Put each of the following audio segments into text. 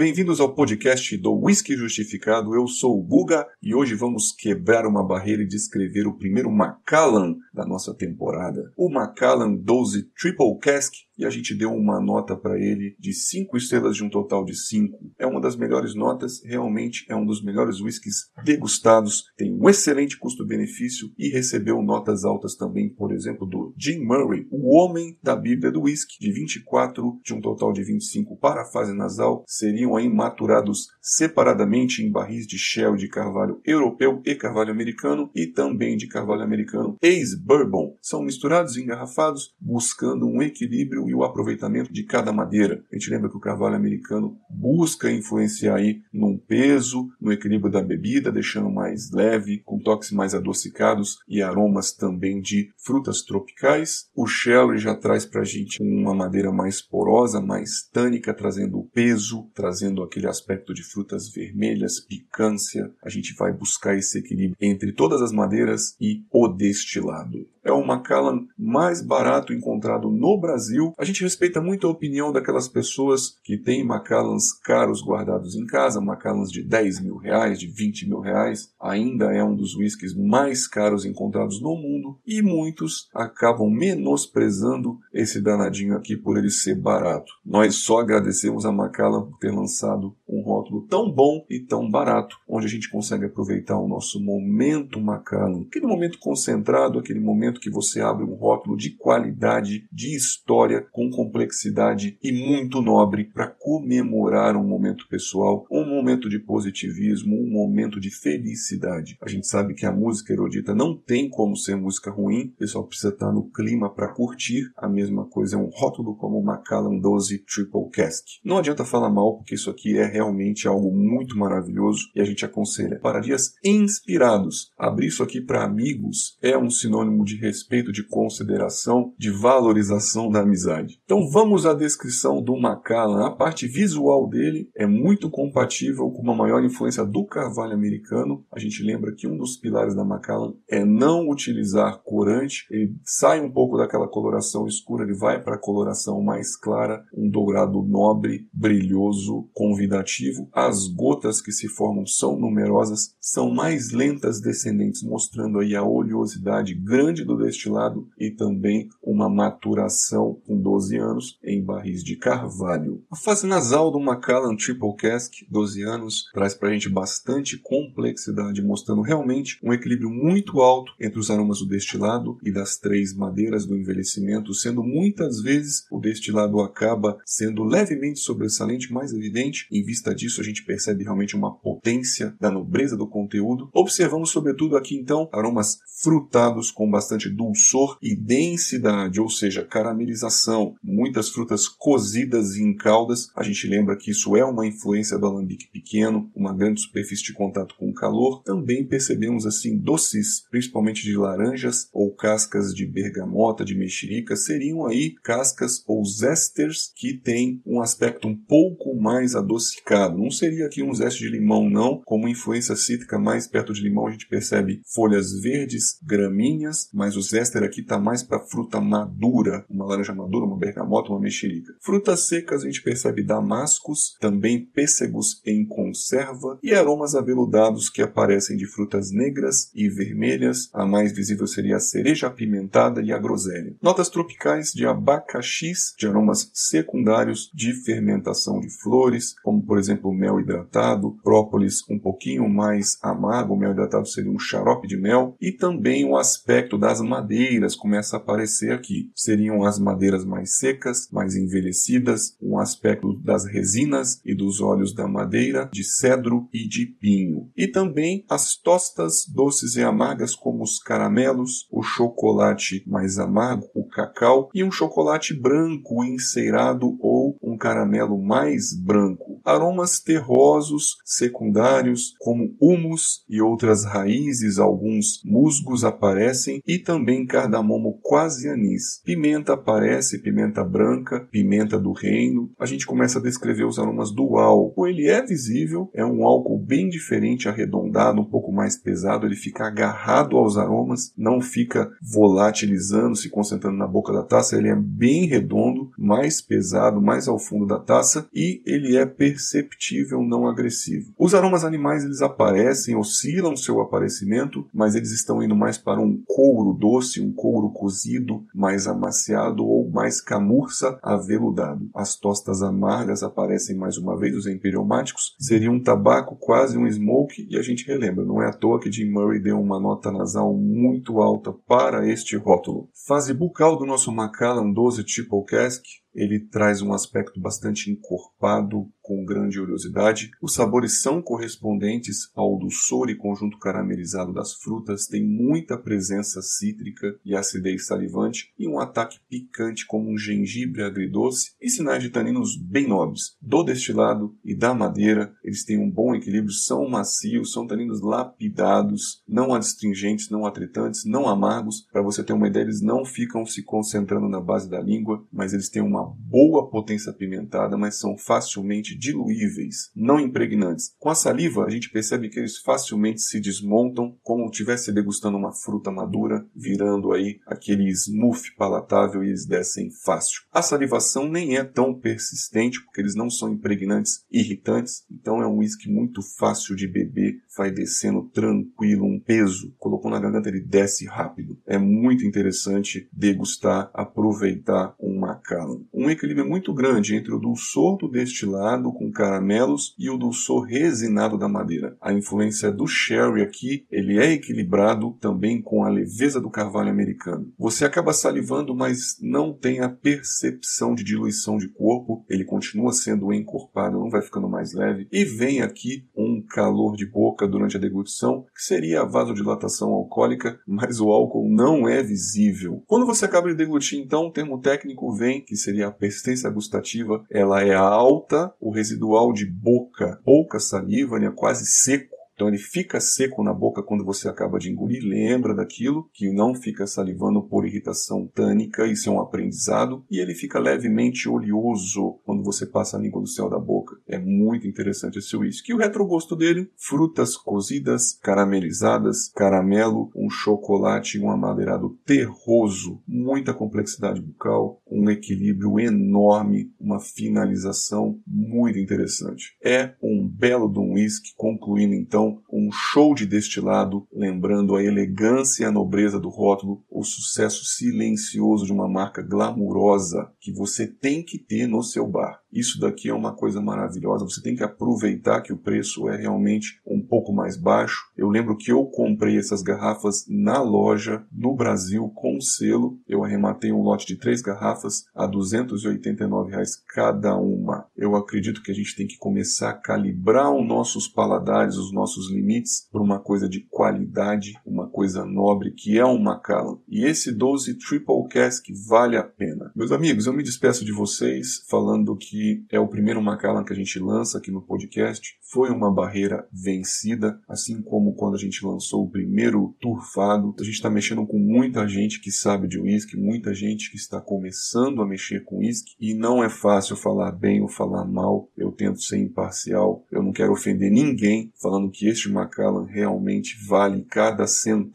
Bem-vindos ao podcast do Whisky Justificado. Eu sou o Guga e hoje vamos quebrar uma barreira e descrever o primeiro Macallan da nossa temporada. O Macallan 12 Triple Cask e a gente deu uma nota para ele de 5 estrelas de um total de 5. É uma das melhores notas, realmente é um dos melhores whiskies degustados, tem um excelente custo-benefício e recebeu notas altas também, por exemplo, do Jim Murray, o homem da Bíblia do whisky, de 24 de um total de 25 para a fase nasal, seriam aí maturados separadamente em barris de Shell de carvalho europeu e carvalho americano e também de carvalho americano ex-bourbon. São misturados e engarrafados buscando um equilíbrio e o aproveitamento de cada madeira. A gente lembra que o carvalho americano busca influenciar aí num peso, no equilíbrio da bebida, deixando mais leve, com toques mais adocicados e aromas também de frutas tropicais. O Sherry já traz para a gente uma madeira mais porosa, mais tânica, trazendo peso, trazendo aquele aspecto de frutas vermelhas, picância. A gente vai buscar esse equilíbrio entre todas as madeiras e o destilado é o Macallan mais barato encontrado no Brasil. A gente respeita muito a opinião daquelas pessoas que têm Macallans caros guardados em casa, Macallans de 10 mil reais, de 20 mil reais. Ainda é um dos whiskies mais caros encontrados no mundo e muitos acabam menosprezando esse danadinho aqui por ele ser barato. Nós só agradecemos a Macallan por ter lançado um rótulo tão bom e tão barato, onde a gente consegue aproveitar o nosso momento Macallan, aquele momento concentrado, aquele momento que você abre um rótulo de qualidade, de história, com complexidade e muito nobre para comemorar um momento pessoal, um momento de positivismo, um momento de felicidade. A gente sabe que a música erudita não tem como ser música ruim, o pessoal precisa estar no clima para curtir. A mesma coisa é um rótulo como o Macallan 12 Triple Cask. Não adianta falar mal, porque isso aqui é realmente algo muito maravilhoso e a gente aconselha para dias inspirados. Abrir isso aqui para amigos é um sinônimo de respeito, de consideração, de valorização da amizade. Então vamos à descrição do Macallan. A parte visual dele é muito compatível com uma maior influência do carvalho americano. A gente lembra que um dos pilares da Macallan é não utilizar corante. Ele sai um pouco daquela coloração escura, ele vai para a coloração mais clara, um dourado nobre, brilhoso, convidativo. As gotas que se formam são numerosas, são mais lentas descendentes, mostrando aí a oleosidade grande do destilado e também uma maturação com 12 anos em barris de carvalho. A fase nasal do Macallan Triple Cask, 12 anos, traz para a gente bastante complexidade, mostrando realmente um equilíbrio muito alto entre os aromas do destilado e das três madeiras do envelhecimento, sendo muitas vezes o destilado acaba sendo levemente sobressalente, mais evidente. Em vista disso, a gente percebe realmente uma potência da nobreza do conteúdo. Observamos, sobretudo, aqui então aromas frutados com bastante dulçor e densidade, ou seja, caramelização, muitas frutas cozidas em caldas. A gente lembra que isso é uma influência do alambique pequeno, uma grande superfície de contato com o calor. Também percebemos assim doces, principalmente de laranjas ou cascas de bergamota, de mexerica, seriam aí cascas ou zesters que têm um aspecto um pouco mais adocicado. Não seria aqui um zeste de limão não, como influência cítrica mais perto de limão a gente percebe folhas verdes, gramíneas, mas o zester aqui está mais para fruta madura, uma laranja madura, uma bergamota, uma mexerica. Frutas secas a gente percebe damascos, também pêssegos em conserva e aromas aveludados que aparecem de frutas negras e vermelhas. A mais visível seria a cereja apimentada e a groselha. Notas tropicais de abacaxis, de aromas secundários de fermentação de flores, como por exemplo mel hidratado, própolis um pouquinho mais amargo, o mel hidratado seria um xarope de mel, e também o aspecto da das madeiras começa a aparecer aqui. Seriam as madeiras mais secas, mais envelhecidas, um aspecto das resinas e dos óleos da madeira, de cedro e de pinho. E também as tostas doces e amargas, como os caramelos, o chocolate mais amargo, o cacau, e um chocolate branco enceirado ou um caramelo mais branco. Aromas terrosos secundários, como humus e outras raízes, alguns musgos aparecem e também cardamomo quase anis. Pimenta aparece, pimenta branca, pimenta do reino. A gente começa a descrever os aromas do álcool. Ele é visível, é um álcool bem diferente, arredondado, um pouco mais pesado, ele fica agarrado aos aromas, não fica volatilizando, se concentrando na boca da taça, ele é bem redondo, mais pesado, mais ao fundo da taça e ele é perceptível não agressivo. Os aromas animais eles aparecem, oscilam seu aparecimento, mas eles estão indo mais para um couro doce, um couro cozido, mais amaciado ou mais camurça aveludado. As tostas amargas aparecem mais uma vez, os empiriomáticos, seria um tabaco quase um smoke e a gente relembra, não é à toa que Jim Murray deu uma nota nasal muito alta para este rótulo. Fase bucal do nosso Macallan 12 Triple Cask ele traz um aspecto bastante encorpado, com grande oleosidade. Os sabores são correspondentes ao doçor e conjunto caramelizado das frutas, tem muita presença cítrica e acidez salivante, e um ataque picante como um gengibre agridoce e sinais de taninos bem nobres. Do destilado e da madeira, eles têm um bom equilíbrio, são macios, são taninos lapidados, não adstringentes, não atritantes, não amargos. Para você ter uma ideia, eles não ficam se concentrando na base da língua, mas eles têm uma uma boa potência apimentada, mas são facilmente diluíveis, não impregnantes. Com a saliva, a gente percebe que eles facilmente se desmontam, como se estivesse degustando uma fruta madura, virando aí aquele smooth palatável e eles descem fácil. A salivação nem é tão persistente, porque eles não são impregnantes irritantes, então é um whisky muito fácil de beber, vai descendo tranquilo, um peso, colocou na garganta ele desce rápido. É muito interessante degustar, aproveitar um Macallan um equilíbrio muito grande entre o dulçor do destilado com caramelos e o dulçor resinado da madeira. A influência do sherry aqui, ele é equilibrado também com a leveza do carvalho americano. Você acaba salivando, mas não tem a percepção de diluição de corpo, ele continua sendo encorpado, não vai ficando mais leve. E vem aqui um calor de boca durante a degustação, que seria a vasodilatação alcoólica, mas o álcool não é visível. Quando você acaba de deglutir, então, o termo técnico vem, que seria a persistência gustativa, ela é alta, o residual de boca, pouca saliva, né, quase seco, então ele fica seco na boca quando você acaba de engolir, lembra daquilo, que não fica salivando por irritação tânica, isso é um aprendizado, e ele fica levemente oleoso quando você passa a língua no céu da boca. É muito interessante esse whisky. E o retrogosto dele, frutas cozidas, caramelizadas, caramelo, um chocolate e um amadeirado terroso, muita complexidade bucal, um equilíbrio enorme, uma finalização muito interessante. É um belo de um whisky, concluindo então um show de destilado, lembrando a elegância e a nobreza do rótulo, o sucesso silencioso de uma marca glamurosa que você tem que ter no seu bar. Isso daqui é uma coisa maravilhosa, você tem que aproveitar que o preço é realmente um pouco mais baixo. Eu lembro que eu comprei essas garrafas na loja no Brasil com selo. Eu arrematei um lote de três garrafas a 289 reais cada uma. Eu acredito que a gente tem que começar a calibrar os nossos paladares, os nossos limites para uma coisa de qualidade, uma coisa nobre que é um Macallan. E esse 12 Triple Cask vale a pena. Meus amigos, eu me despeço de vocês falando que é o primeiro Macallan que a gente lança aqui no podcast. Foi uma barreira vencida, assim como quando a gente lançou o primeiro Turfado. A gente está mexendo com muita gente que sabe de uísque, muita gente que está começando a mexer com uísque e não é fácil falar bem ou falar mal. Eu tento ser imparcial, eu não quero ofender ninguém falando que este Macallan realmente vale cada centavo.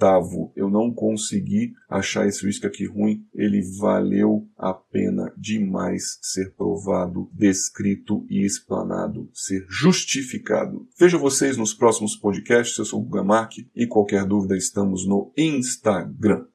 Eu não consegui achar esse uísque aqui ruim, ele valeu a pena demais ser provado descrito e explanado, ser justificado. Vejo vocês nos próximos podcasts. Eu sou o Guga Mark e qualquer dúvida estamos no Instagram.